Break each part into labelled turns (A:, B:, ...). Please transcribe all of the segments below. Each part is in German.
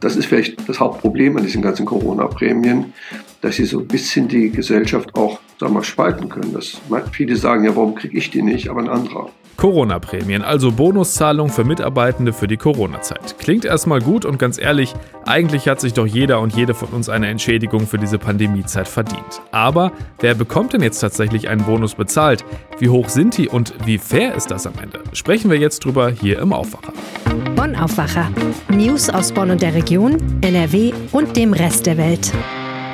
A: Das ist vielleicht das Hauptproblem an diesen ganzen Corona-Prämien, dass sie so ein bisschen die Gesellschaft auch sagen wir, spalten können. Das, viele sagen ja, warum kriege ich die nicht, aber ein anderer.
B: Corona-Prämien, also Bonuszahlungen für Mitarbeitende für die Corona-Zeit. Klingt erstmal gut und ganz ehrlich, eigentlich hat sich doch jeder und jede von uns eine Entschädigung für diese Pandemiezeit verdient. Aber wer bekommt denn jetzt tatsächlich einen Bonus bezahlt? Wie hoch sind die und wie fair ist das am Ende? Sprechen wir jetzt drüber hier im Aufwacher.
C: Bonn Aufwacher. News aus Bonn und der Region, NRW und dem Rest der Welt.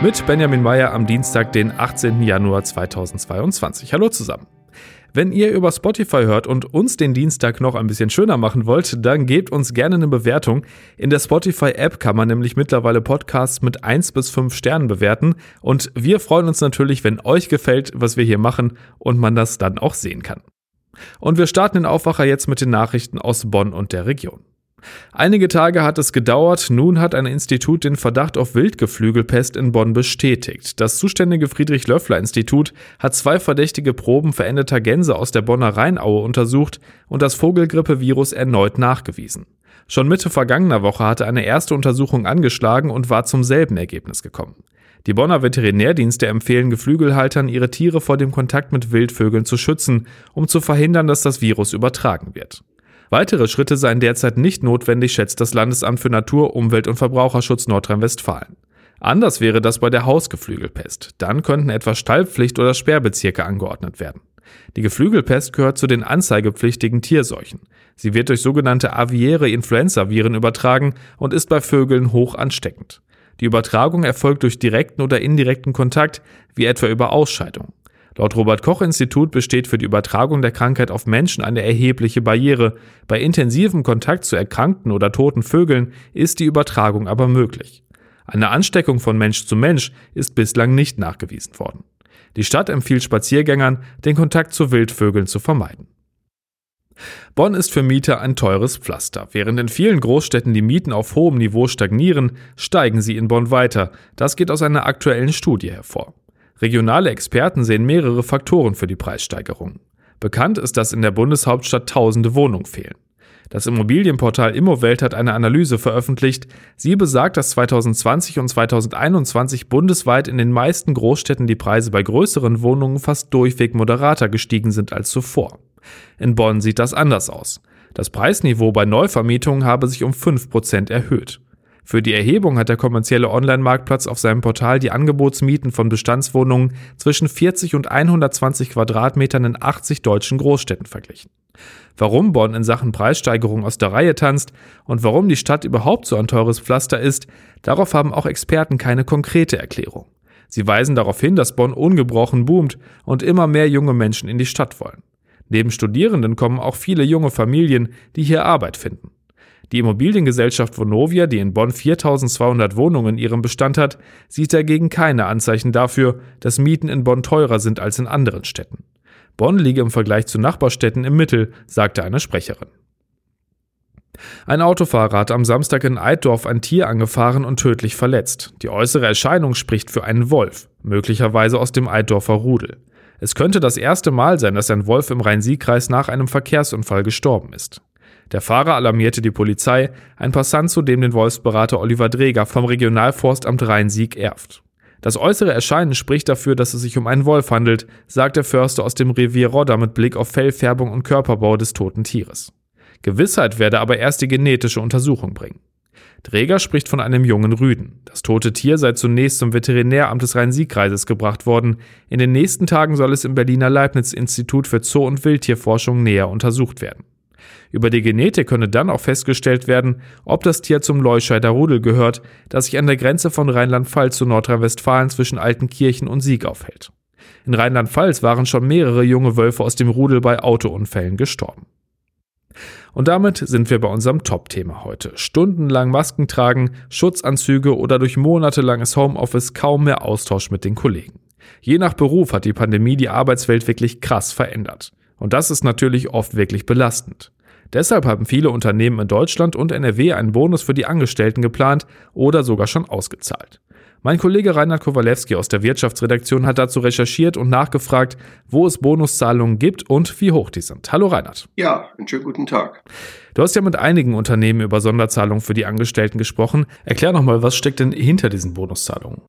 B: Mit Benjamin Meyer am Dienstag, den 18. Januar 2022. Hallo zusammen. Wenn ihr über Spotify hört und uns den Dienstag noch ein bisschen schöner machen wollt, dann gebt uns gerne eine Bewertung. In der Spotify-App kann man nämlich mittlerweile Podcasts mit 1 bis 5 Sternen bewerten. Und wir freuen uns natürlich, wenn euch gefällt, was wir hier machen und man das dann auch sehen kann. Und wir starten den Aufwacher jetzt mit den Nachrichten aus Bonn und der Region. Einige Tage hat es gedauert, nun hat ein Institut den Verdacht auf Wildgeflügelpest in Bonn bestätigt. Das zuständige Friedrich-Löffler-Institut hat zwei verdächtige Proben verendeter Gänse aus der Bonner Rheinaue untersucht und das Vogelgrippevirus erneut nachgewiesen. Schon Mitte vergangener Woche hatte eine erste Untersuchung angeschlagen und war zum selben Ergebnis gekommen. Die Bonner Veterinärdienste empfehlen Geflügelhaltern, ihre Tiere vor dem Kontakt mit Wildvögeln zu schützen, um zu verhindern, dass das Virus übertragen wird. Weitere Schritte seien derzeit nicht notwendig, schätzt das Landesamt für Natur, Umwelt und Verbraucherschutz Nordrhein-Westfalen. Anders wäre das bei der Hausgeflügelpest. Dann könnten etwa Stallpflicht oder Sperrbezirke angeordnet werden. Die Geflügelpest gehört zu den anzeigepflichtigen Tierseuchen. Sie wird durch sogenannte aviäre Influenzaviren übertragen und ist bei Vögeln hoch ansteckend. Die Übertragung erfolgt durch direkten oder indirekten Kontakt, wie etwa über Ausscheidung. Laut Robert Koch Institut besteht für die Übertragung der Krankheit auf Menschen eine erhebliche Barriere. Bei intensivem Kontakt zu erkrankten oder toten Vögeln ist die Übertragung aber möglich. Eine Ansteckung von Mensch zu Mensch ist bislang nicht nachgewiesen worden. Die Stadt empfiehlt Spaziergängern, den Kontakt zu Wildvögeln zu vermeiden. Bonn ist für Mieter ein teures Pflaster. Während in vielen Großstädten die Mieten auf hohem Niveau stagnieren, steigen sie in Bonn weiter. Das geht aus einer aktuellen Studie hervor. Regionale Experten sehen mehrere Faktoren für die Preissteigerung. Bekannt ist, dass in der Bundeshauptstadt tausende Wohnungen fehlen. Das Immobilienportal Immowelt hat eine Analyse veröffentlicht. Sie besagt, dass 2020 und 2021 bundesweit in den meisten Großstädten die Preise bei größeren Wohnungen fast durchweg moderater gestiegen sind als zuvor. In Bonn sieht das anders aus. Das Preisniveau bei Neuvermietungen habe sich um 5% erhöht. Für die Erhebung hat der kommerzielle Online-Marktplatz auf seinem Portal die Angebotsmieten von Bestandswohnungen zwischen 40 und 120 Quadratmetern in 80 deutschen Großstädten verglichen. Warum Bonn in Sachen Preissteigerung aus der Reihe tanzt und warum die Stadt überhaupt so ein teures Pflaster ist, darauf haben auch Experten keine konkrete Erklärung. Sie weisen darauf hin, dass Bonn ungebrochen boomt und immer mehr junge Menschen in die Stadt wollen. Neben Studierenden kommen auch viele junge Familien, die hier Arbeit finden. Die Immobiliengesellschaft Vonovia, die in Bonn 4200 Wohnungen in ihrem Bestand hat, sieht dagegen keine Anzeichen dafür, dass Mieten in Bonn teurer sind als in anderen Städten. Bonn liege im Vergleich zu Nachbarstädten im Mittel, sagte eine Sprecherin. Ein Autofahrer hat am Samstag in Eiddorf ein Tier angefahren und tödlich verletzt. Die äußere Erscheinung spricht für einen Wolf, möglicherweise aus dem Eiddorfer Rudel. Es könnte das erste Mal sein, dass ein Wolf im Rhein-Sieg-Kreis nach einem Verkehrsunfall gestorben ist. Der Fahrer alarmierte die Polizei, ein Passant zudem den Wolfsberater Oliver Dreger vom Regionalforstamt Rhein-Sieg erft. Das äußere Erscheinen spricht dafür, dass es sich um einen Wolf handelt, sagt der Förster aus dem Revier Rodder mit Blick auf Fellfärbung und Körperbau des toten Tieres. Gewissheit werde aber erst die genetische Untersuchung bringen. Dreger spricht von einem jungen Rüden. Das tote Tier sei zunächst zum Veterinäramt des Rhein-Sieg-Kreises gebracht worden. In den nächsten Tagen soll es im Berliner Leibniz-Institut für Zoo- und Wildtierforschung näher untersucht werden. Über die Genetik könne dann auch festgestellt werden, ob das Tier zum Leuscheider Rudel gehört, das sich an der Grenze von Rheinland-Pfalz zu Nordrhein-Westfalen zwischen Altenkirchen und Sieg aufhält. In Rheinland-Pfalz waren schon mehrere junge Wölfe aus dem Rudel bei Autounfällen gestorben. Und damit sind wir bei unserem Top-Thema heute. Stundenlang Masken tragen, Schutzanzüge oder durch monatelanges Homeoffice kaum mehr Austausch mit den Kollegen. Je nach Beruf hat die Pandemie die Arbeitswelt wirklich krass verändert. Und das ist natürlich oft wirklich belastend. Deshalb haben viele Unternehmen in Deutschland und NRW einen Bonus für die Angestellten geplant oder sogar schon ausgezahlt. Mein Kollege Reinhard Kowalewski aus der Wirtschaftsredaktion hat dazu recherchiert und nachgefragt, wo es Bonuszahlungen gibt und wie hoch die sind. Hallo Reinhard.
A: Ja, einen schönen guten Tag.
B: Du hast ja mit einigen Unternehmen über Sonderzahlungen für die Angestellten gesprochen. Erklär nochmal, was steckt denn hinter diesen Bonuszahlungen?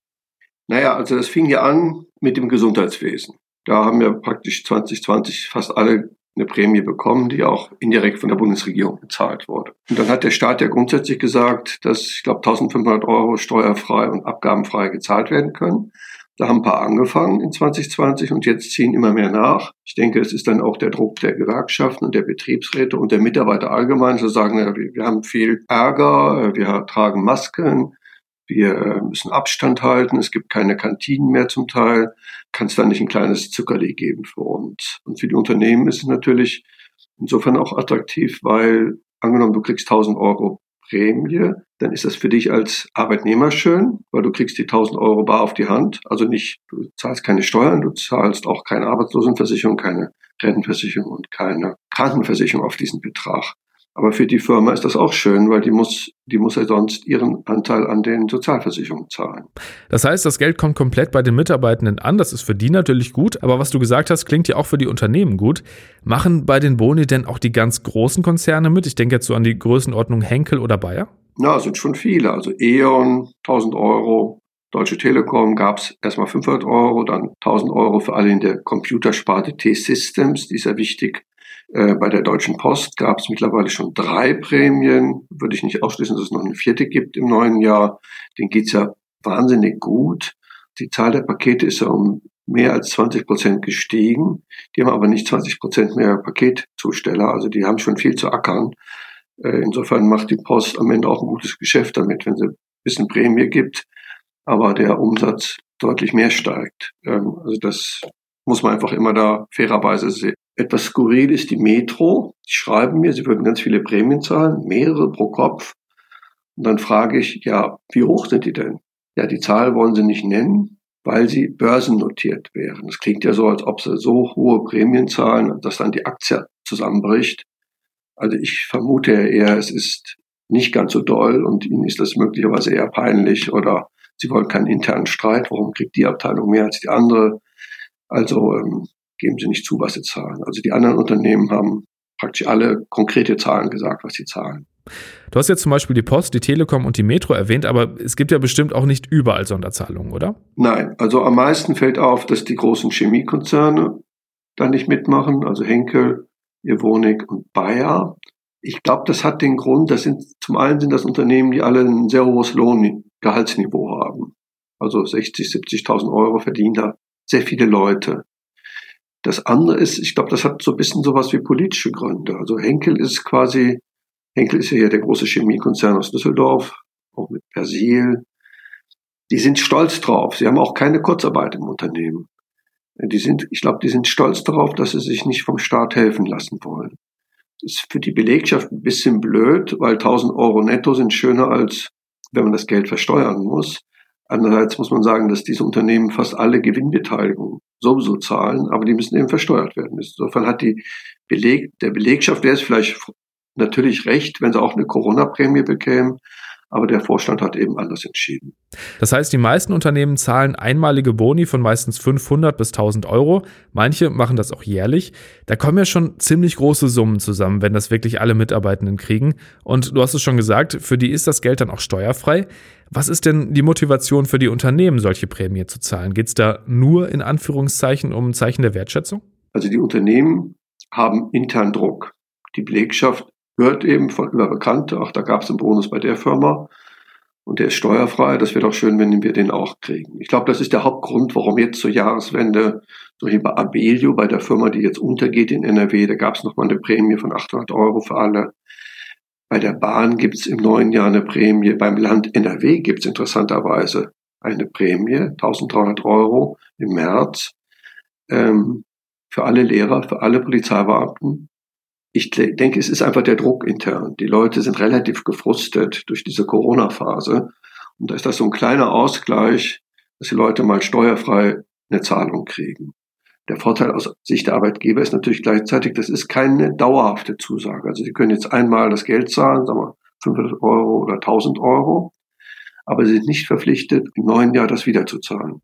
A: Naja, also das fing ja an mit dem Gesundheitswesen. Da haben ja praktisch 2020 fast alle eine Prämie bekommen, die auch indirekt von der Bundesregierung bezahlt wurde. Und dann hat der Staat ja grundsätzlich gesagt, dass ich glaube 1500 Euro steuerfrei und abgabenfrei gezahlt werden können. Da haben ein paar angefangen in 2020 und jetzt ziehen immer mehr nach. Ich denke, es ist dann auch der Druck der Gewerkschaften und der Betriebsräte und der Mitarbeiter allgemein zu sagen, wir haben viel Ärger, wir tragen Masken, wir äh, müssen Abstand halten, es gibt keine Kantinen mehr zum Teil. Kann es da nicht ein kleines Zuckerli geben für uns? Und für die Unternehmen ist es natürlich insofern auch attraktiv, weil angenommen, du kriegst 1000 Euro Prämie, dann ist das für dich als Arbeitnehmer schön, weil du kriegst die 1000 Euro bar auf die Hand. Also nicht, du zahlst keine Steuern, du zahlst auch keine Arbeitslosenversicherung, keine Rentenversicherung und keine Krankenversicherung auf diesen Betrag. Aber für die Firma ist das auch schön, weil die muss, die muss ja sonst ihren Anteil an den Sozialversicherungen zahlen.
B: Das heißt, das Geld kommt komplett bei den Mitarbeitenden an. Das ist für die natürlich gut. Aber was du gesagt hast, klingt ja auch für die Unternehmen gut. Machen bei den Boni denn auch die ganz großen Konzerne mit? Ich denke jetzt so an die Größenordnung Henkel oder Bayer.
A: Ja, sind schon viele. Also E.ON, 1000 Euro. Deutsche Telekom gab es erstmal 500 Euro, dann 1000 Euro für alle in der Computersparte T-Systems, die ist ja wichtig bei der Deutschen Post gab es mittlerweile schon drei Prämien. Würde ich nicht ausschließen, dass es noch eine vierte gibt im neuen Jahr. Den geht's ja wahnsinnig gut. Die Zahl der Pakete ist ja um mehr als 20 Prozent gestiegen. Die haben aber nicht 20 Prozent mehr Paketzusteller. Also die haben schon viel zu ackern. Äh, insofern macht die Post am Ende auch ein gutes Geschäft damit, wenn sie ein bisschen Prämie gibt, aber der Umsatz deutlich mehr steigt. Ähm, also das muss man einfach immer da fairerweise sehen. Etwas skurril ist die Metro. Die schreiben mir, sie würden ganz viele Prämien zahlen, mehrere pro Kopf. Und dann frage ich, ja, wie hoch sind die denn? Ja, die Zahl wollen sie nicht nennen, weil sie börsennotiert wären. Das klingt ja so, als ob sie so hohe Prämien zahlen, dass dann die Aktie zusammenbricht. Also ich vermute eher, es ist nicht ganz so doll und ihnen ist das möglicherweise eher peinlich oder sie wollen keinen internen Streit. Warum kriegt die Abteilung mehr als die andere? Also ähm, geben sie nicht zu, was sie zahlen. Also die anderen Unternehmen haben praktisch alle konkrete Zahlen gesagt, was sie zahlen.
B: Du hast jetzt zum Beispiel die Post, die Telekom und die Metro erwähnt, aber es gibt ja bestimmt auch nicht überall Sonderzahlungen, oder?
A: Nein, also am meisten fällt auf, dass die großen Chemiekonzerne da nicht mitmachen, also Henkel, Evonik und Bayer. Ich glaube, das hat den Grund, das sind zum einen sind das Unternehmen, die alle ein sehr hohes Lohngehaltsniveau haben. Also 60, 70.000 Euro verdienen da sehr viele Leute. Das andere ist, ich glaube, das hat so ein bisschen sowas wie politische Gründe. Also Henkel ist quasi, Henkel ist ja hier der große Chemiekonzern aus Düsseldorf, auch mit Persil. Die sind stolz drauf. Sie haben auch keine Kurzarbeit im Unternehmen. Die sind, ich glaube, die sind stolz darauf, dass sie sich nicht vom Staat helfen lassen wollen. Das ist für die Belegschaft ein bisschen blöd, weil 1000 Euro netto sind schöner als wenn man das Geld versteuern muss. Andererseits muss man sagen, dass diese Unternehmen fast alle Gewinnbeteiligung sowieso zahlen, aber die müssen eben versteuert werden. Insofern hat die Beleg, der Belegschaft wäre es vielleicht natürlich recht, wenn sie auch eine Corona-Prämie bekämen, aber der Vorstand hat eben anders entschieden.
B: Das heißt, die meisten Unternehmen zahlen einmalige Boni von meistens 500 bis 1000 Euro. Manche machen das auch jährlich. Da kommen ja schon ziemlich große Summen zusammen, wenn das wirklich alle Mitarbeitenden kriegen. Und du hast es schon gesagt, für die ist das Geld dann auch steuerfrei. Was ist denn die Motivation für die Unternehmen, solche Prämie zu zahlen? Geht es da nur in Anführungszeichen um ein Zeichen der Wertschätzung?
A: Also die Unternehmen haben intern Druck. Die Belegschaft hört eben von über Bekannte, ach, da gab es einen Bonus bei der Firma und der ist steuerfrei. Das wäre doch schön, wenn wir den auch kriegen. Ich glaube, das ist der Hauptgrund, warum jetzt zur Jahreswende, so wie bei Abelio, bei der Firma, die jetzt untergeht in NRW, da gab es nochmal eine Prämie von 800 Euro für alle. Bei der Bahn gibt es im neuen Jahr eine Prämie. Beim Land NRW gibt es interessanterweise eine Prämie, 1300 Euro im März, ähm, für alle Lehrer, für alle Polizeibeamten. Ich denke, es ist einfach der Druck intern. Die Leute sind relativ gefrustet durch diese Corona-Phase. Und da ist das so ein kleiner Ausgleich, dass die Leute mal steuerfrei eine Zahlung kriegen. Der Vorteil aus Sicht der Arbeitgeber ist natürlich gleichzeitig, das ist keine dauerhafte Zusage. Also Sie können jetzt einmal das Geld zahlen, sagen wir 500 Euro oder 1000 Euro. aber sie sind nicht verpflichtet, im neuen Jahr das wiederzuzahlen.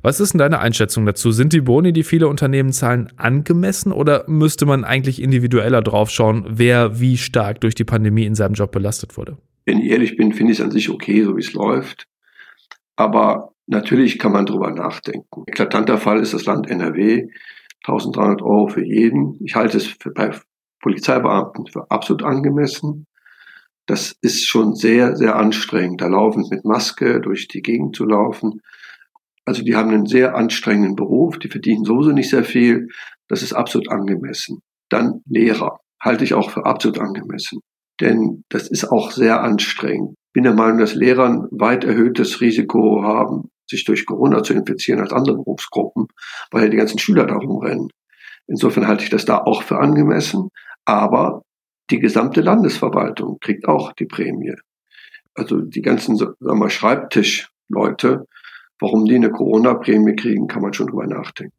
B: Was ist denn deine Einschätzung dazu? Sind die Boni, die viele Unternehmen zahlen, angemessen oder müsste man eigentlich individueller draufschauen, wer wie stark durch die Pandemie in seinem Job belastet wurde?
A: Wenn ich ehrlich bin, finde ich es an sich okay, so wie es läuft. Aber natürlich kann man drüber nachdenken. Eklatanter Fall ist das Land NRW. 1300 Euro für jeden. Ich halte es für, bei Polizeibeamten für absolut angemessen. Das ist schon sehr, sehr anstrengend, da laufend mit Maske durch die Gegend zu laufen. Also die haben einen sehr anstrengenden Beruf, die verdienen sowieso nicht sehr viel. Das ist absolut angemessen. Dann Lehrer halte ich auch für absolut angemessen. Denn das ist auch sehr anstrengend. Bin der Meinung, dass Lehrer ein weit erhöhtes Risiko haben, sich durch Corona zu infizieren als andere Berufsgruppen, weil ja die ganzen Schüler da rumrennen. Insofern halte ich das da auch für angemessen. Aber die gesamte Landesverwaltung kriegt auch die Prämie. Also die ganzen sagen wir, Schreibtischleute, warum die eine Corona-Prämie kriegen, kann man schon drüber nachdenken.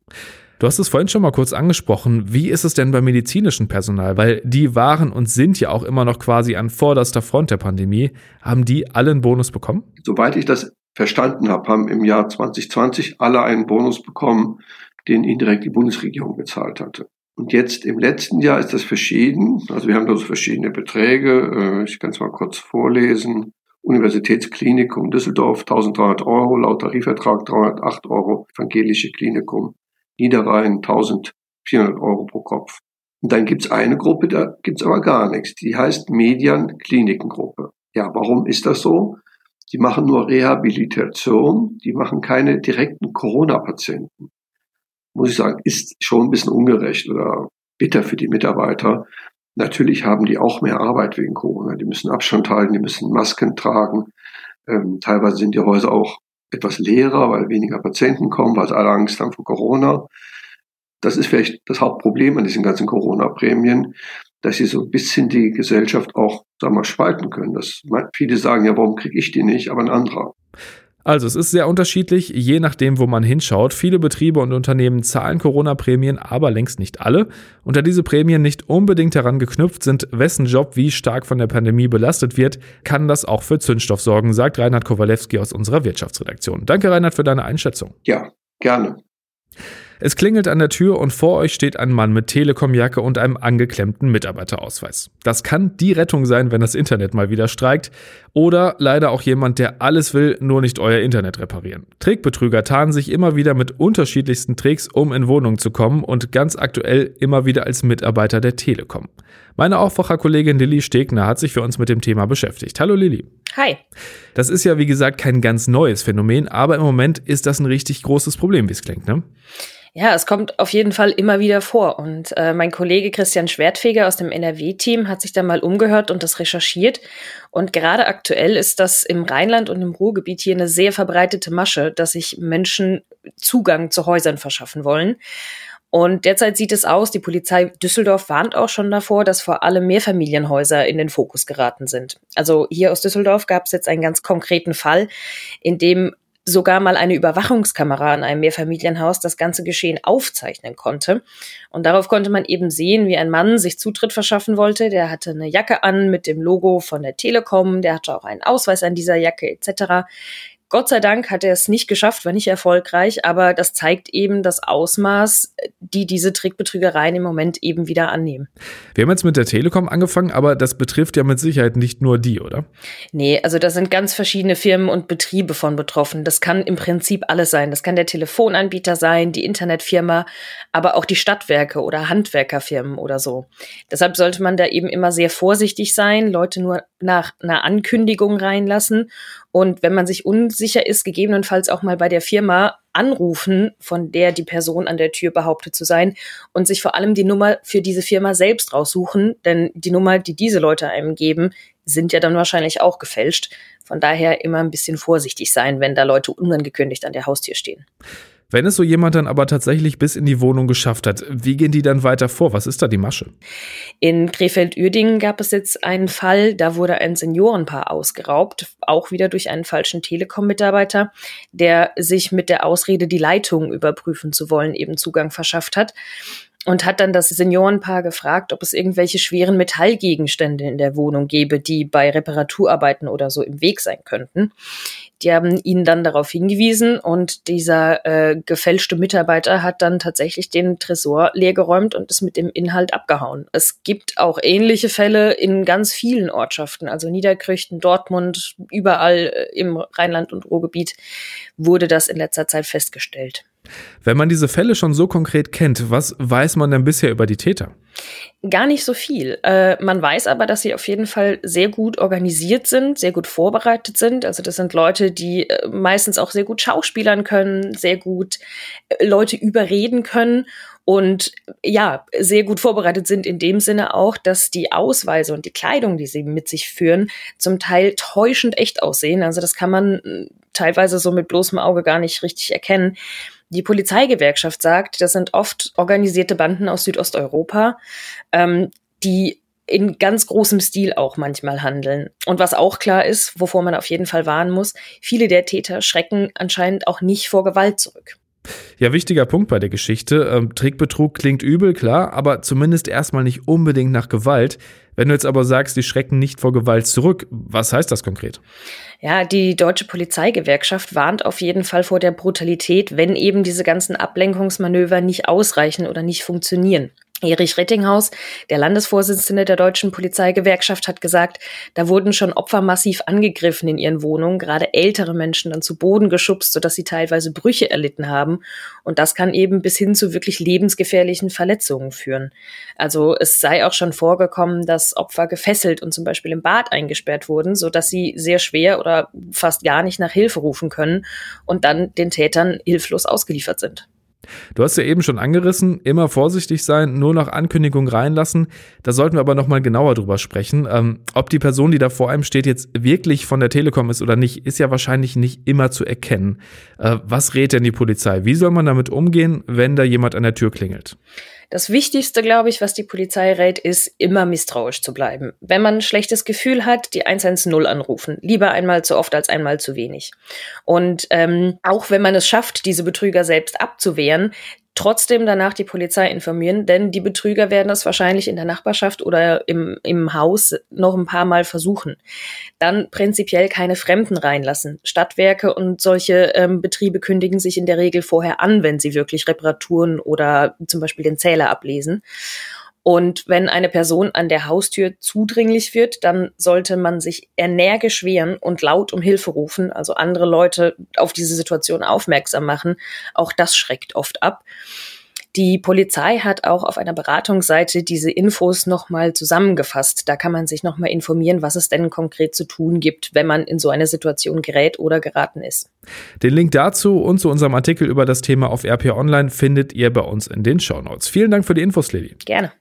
B: Du hast es vorhin schon mal kurz angesprochen. Wie ist es denn beim medizinischen Personal? Weil die waren und sind ja auch immer noch quasi an vorderster Front der Pandemie. Haben die alle einen Bonus bekommen?
A: Soweit ich das verstanden habe, haben im Jahr 2020 alle einen Bonus bekommen, den indirekt die Bundesregierung bezahlt hatte. Und jetzt im letzten Jahr ist das verschieden. Also wir haben da so verschiedene Beträge. Äh, ich kann es mal kurz vorlesen. Universitätsklinikum Düsseldorf 1300 Euro, laut Tarifvertrag 308 Euro, evangelische Klinikum Niederrhein 1400 Euro pro Kopf. Und dann gibt's eine Gruppe, da gibt's aber gar nichts. Die heißt Median Klinikengruppe. Ja, warum ist das so? Die machen nur Rehabilitation, die machen keine direkten Corona-Patienten muss ich sagen, ist schon ein bisschen ungerecht oder bitter für die Mitarbeiter. Natürlich haben die auch mehr Arbeit wegen Corona. Die müssen Abstand halten, die müssen Masken tragen. Ähm, teilweise sind die Häuser auch etwas leerer, weil weniger Patienten kommen, weil alle Angst haben vor Corona. Das ist vielleicht das Hauptproblem an diesen ganzen Corona-Prämien, dass sie so ein bisschen die Gesellschaft auch, sagen wir mal, spalten können. Das, viele sagen ja, warum kriege ich die nicht, aber ein anderer.
B: Also es ist sehr unterschiedlich, je nachdem, wo man hinschaut. Viele Betriebe und Unternehmen zahlen Corona-Prämien, aber längst nicht alle. Und da diese Prämien nicht unbedingt daran geknüpft sind, wessen Job wie stark von der Pandemie belastet wird, kann das auch für Zündstoff sorgen, sagt Reinhard Kowalewski aus unserer Wirtschaftsredaktion. Danke, Reinhard, für deine Einschätzung.
A: Ja, gerne.
B: Es klingelt an der Tür und vor euch steht ein Mann mit Telekom-Jacke und einem angeklemmten Mitarbeiterausweis. Das kann die Rettung sein, wenn das Internet mal wieder streikt. Oder leider auch jemand, der alles will, nur nicht euer Internet reparieren. Trickbetrüger tarnen sich immer wieder mit unterschiedlichsten Tricks, um in Wohnungen zu kommen und ganz aktuell immer wieder als Mitarbeiter der Telekom. Meine Aufwacherkollegin Lilly Stegner hat sich für uns mit dem Thema beschäftigt. Hallo Lilly.
D: Hi.
B: Das ist ja wie gesagt kein ganz neues Phänomen, aber im Moment ist das ein richtig großes Problem, wie es klingt, ne?
D: Ja, es kommt auf jeden Fall immer wieder vor. Und äh, mein Kollege Christian Schwertfeger aus dem NRW-Team hat sich da mal umgehört und das recherchiert. Und gerade aktuell ist das im Rheinland und im Ruhrgebiet hier eine sehr verbreitete Masche, dass sich Menschen Zugang zu Häusern verschaffen wollen. Und derzeit sieht es aus, die Polizei Düsseldorf warnt auch schon davor, dass vor allem Mehrfamilienhäuser in den Fokus geraten sind. Also hier aus Düsseldorf gab es jetzt einen ganz konkreten Fall, in dem sogar mal eine Überwachungskamera in einem Mehrfamilienhaus das ganze Geschehen aufzeichnen konnte. Und darauf konnte man eben sehen, wie ein Mann sich Zutritt verschaffen wollte. Der hatte eine Jacke an mit dem Logo von der Telekom, der hatte auch einen Ausweis an dieser Jacke etc. Gott sei Dank hat er es nicht geschafft, war nicht erfolgreich, aber das zeigt eben das Ausmaß, die diese Trickbetrügereien im Moment eben wieder annehmen.
B: Wir haben jetzt mit der Telekom angefangen, aber das betrifft ja mit Sicherheit nicht nur die, oder?
D: Nee, also da sind ganz verschiedene Firmen und Betriebe von betroffen. Das kann im Prinzip alles sein. Das kann der Telefonanbieter sein, die Internetfirma, aber auch die Stadtwerke oder Handwerkerfirmen oder so. Deshalb sollte man da eben immer sehr vorsichtig sein, Leute nur nach einer Ankündigung reinlassen und wenn man sich unsicher ist, gegebenenfalls auch mal bei der Firma anrufen, von der die Person an der Tür behauptet zu sein und sich vor allem die Nummer für diese Firma selbst raussuchen, denn die Nummer, die diese Leute einem geben, sind ja dann wahrscheinlich auch gefälscht. Von daher immer ein bisschen vorsichtig sein, wenn da Leute unangekündigt an der Haustür stehen.
B: Wenn es so jemand dann aber tatsächlich bis in die Wohnung geschafft hat, wie gehen die dann weiter vor? Was ist da die Masche?
D: In Krefeld-Uerdingen gab es jetzt einen Fall, da wurde ein Seniorenpaar ausgeraubt, auch wieder durch einen falschen Telekom-Mitarbeiter, der sich mit der Ausrede, die Leitung überprüfen zu wollen, eben Zugang verschafft hat. und hat dann das Seniorenpaar gefragt, ob es irgendwelche schweren Metallgegenstände in der Wohnung gäbe, die bei Reparaturarbeiten oder so im Weg sein könnten. Die haben ihn dann darauf hingewiesen und dieser äh, gefälschte Mitarbeiter hat dann tatsächlich den Tresor leergeräumt und ist mit dem Inhalt abgehauen. Es gibt auch ähnliche Fälle in ganz vielen Ortschaften, also Niederkrüchten, Dortmund, überall äh, im Rheinland und Ruhrgebiet wurde das in letzter Zeit festgestellt.
B: Wenn man diese Fälle schon so konkret kennt, was weiß man denn bisher über die Täter?
D: Gar nicht so viel. Äh, man weiß aber, dass sie auf jeden Fall sehr gut organisiert sind, sehr gut vorbereitet sind. Also das sind Leute, die äh, meistens auch sehr gut schauspielern können, sehr gut äh, Leute überreden können und ja, sehr gut vorbereitet sind in dem Sinne auch, dass die Ausweise und die Kleidung, die sie mit sich führen, zum Teil täuschend echt aussehen. Also das kann man äh, teilweise so mit bloßem Auge gar nicht richtig erkennen. Die Polizeigewerkschaft sagt, das sind oft organisierte Banden aus Südosteuropa, ähm, die in ganz großem Stil auch manchmal handeln. Und was auch klar ist, wovor man auf jeden Fall warnen muss, viele der Täter schrecken anscheinend auch nicht vor Gewalt zurück.
B: Ja, wichtiger Punkt bei der Geschichte. Ähm, Trickbetrug klingt übel, klar, aber zumindest erstmal nicht unbedingt nach Gewalt. Wenn du jetzt aber sagst, die schrecken nicht vor Gewalt zurück, was heißt das konkret?
D: Ja, die deutsche Polizeigewerkschaft warnt auf jeden Fall vor der Brutalität, wenn eben diese ganzen Ablenkungsmanöver nicht ausreichen oder nicht funktionieren. Erich Rettinghaus, der Landesvorsitzende der deutschen Polizeigewerkschaft, hat gesagt, da wurden schon Opfer massiv angegriffen in ihren Wohnungen, gerade ältere Menschen dann zu Boden geschubst, sodass sie teilweise Brüche erlitten haben. Und das kann eben bis hin zu wirklich lebensgefährlichen Verletzungen führen. Also es sei auch schon vorgekommen, dass Opfer gefesselt und zum Beispiel im Bad eingesperrt wurden, sodass sie sehr schwer oder fast gar nicht nach Hilfe rufen können und dann den Tätern hilflos ausgeliefert sind.
B: Du hast ja eben schon angerissen, immer vorsichtig sein, nur nach Ankündigung reinlassen. Da sollten wir aber nochmal genauer drüber sprechen. Ähm, ob die Person, die da vor einem steht, jetzt wirklich von der Telekom ist oder nicht, ist ja wahrscheinlich nicht immer zu erkennen. Äh, was rät denn die Polizei? Wie soll man damit umgehen, wenn da jemand an der Tür klingelt?
D: Das Wichtigste, glaube ich, was die Polizei rät, ist, immer misstrauisch zu bleiben. Wenn man ein schlechtes Gefühl hat, die 110 anrufen. Lieber einmal zu oft als einmal zu wenig. Und ähm, auch wenn man es schafft, diese Betrüger selbst abzuwehren, trotzdem danach die Polizei informieren, denn die Betrüger werden das wahrscheinlich in der Nachbarschaft oder im, im Haus noch ein paar Mal versuchen. Dann prinzipiell keine Fremden reinlassen. Stadtwerke und solche ähm, Betriebe kündigen sich in der Regel vorher an, wenn sie wirklich Reparaturen oder zum Beispiel den Zähler ablesen. Und wenn eine Person an der Haustür zudringlich wird, dann sollte man sich energisch wehren und laut um Hilfe rufen, also andere Leute auf diese Situation aufmerksam machen. Auch das schreckt oft ab. Die Polizei hat auch auf einer Beratungsseite diese Infos nochmal zusammengefasst. Da kann man sich nochmal informieren, was es denn konkret zu tun gibt, wenn man in so eine Situation gerät oder geraten ist.
B: Den Link dazu und zu unserem Artikel über das Thema auf RP Online findet ihr bei uns in den Show Notes. Vielen Dank für die Infos, Lili.
D: Gerne.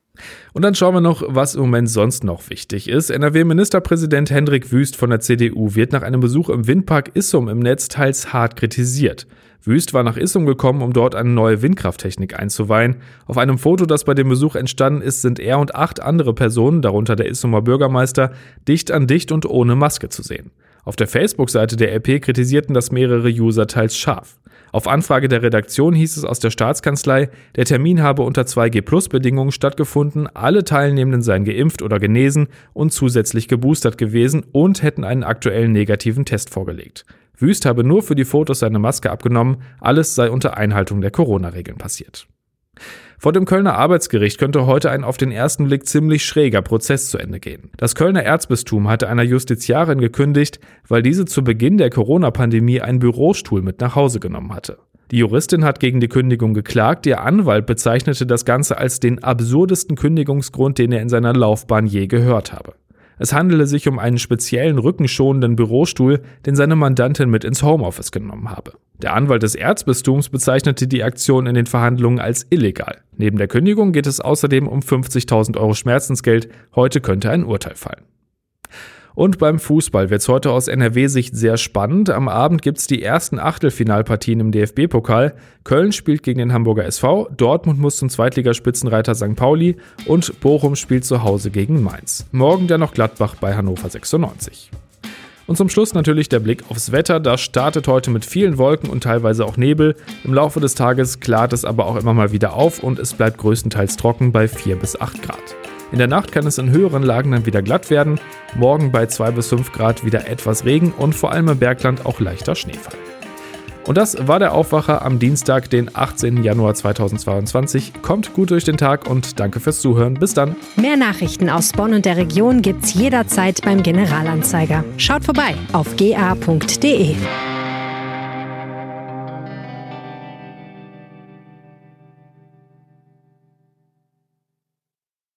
B: Und dann schauen wir noch, was im Moment sonst noch wichtig ist. NRW-Ministerpräsident Hendrik Wüst von der CDU wird nach einem Besuch im Windpark Issum im Netz teils hart kritisiert. Wüst war nach Issum gekommen, um dort eine neue Windkrafttechnik einzuweihen. Auf einem Foto, das bei dem Besuch entstanden ist, sind er und acht andere Personen, darunter der Issumer Bürgermeister, dicht an dicht und ohne Maske zu sehen. Auf der Facebook-Seite der RP kritisierten das mehrere User teils scharf. Auf Anfrage der Redaktion hieß es aus der Staatskanzlei, der Termin habe unter 2G-Plus-Bedingungen stattgefunden, alle Teilnehmenden seien geimpft oder genesen und zusätzlich geboostert gewesen und hätten einen aktuellen negativen Test vorgelegt. Wüst habe nur für die Fotos seine Maske abgenommen, alles sei unter Einhaltung der Corona-Regeln passiert. Vor dem Kölner Arbeitsgericht könnte heute ein auf den ersten Blick ziemlich schräger Prozess zu Ende gehen. Das Kölner Erzbistum hatte einer Justiziarin gekündigt, weil diese zu Beginn der Corona-Pandemie einen Bürostuhl mit nach Hause genommen hatte. Die Juristin hat gegen die Kündigung geklagt, ihr Anwalt bezeichnete das Ganze als den absurdesten Kündigungsgrund, den er in seiner Laufbahn je gehört habe. Es handele sich um einen speziellen rückenschonenden Bürostuhl, den seine Mandantin mit ins Homeoffice genommen habe. Der Anwalt des Erzbistums bezeichnete die Aktion in den Verhandlungen als illegal. Neben der Kündigung geht es außerdem um 50.000 Euro Schmerzensgeld. Heute könnte ein Urteil fallen. Und beim Fußball wird es heute aus NRW-Sicht sehr spannend. Am Abend gibt es die ersten Achtelfinalpartien im DFB-Pokal. Köln spielt gegen den Hamburger SV, Dortmund muss zum Zweitligaspitzenreiter St. Pauli und Bochum spielt zu Hause gegen Mainz. Morgen dann noch Gladbach bei Hannover 96. Und zum Schluss natürlich der Blick aufs Wetter. Das startet heute mit vielen Wolken und teilweise auch Nebel. Im Laufe des Tages klart es aber auch immer mal wieder auf und es bleibt größtenteils trocken bei 4 bis 8 Grad. In der Nacht kann es in höheren Lagen dann wieder glatt werden. Morgen bei 2 bis 5 Grad wieder etwas Regen und vor allem im Bergland auch leichter Schneefall. Und das war der Aufwacher am Dienstag, den 18. Januar 2022. Kommt gut durch den Tag und danke fürs Zuhören. Bis dann.
C: Mehr Nachrichten aus Bonn und der Region gibt's jederzeit beim Generalanzeiger. Schaut vorbei auf ga.de.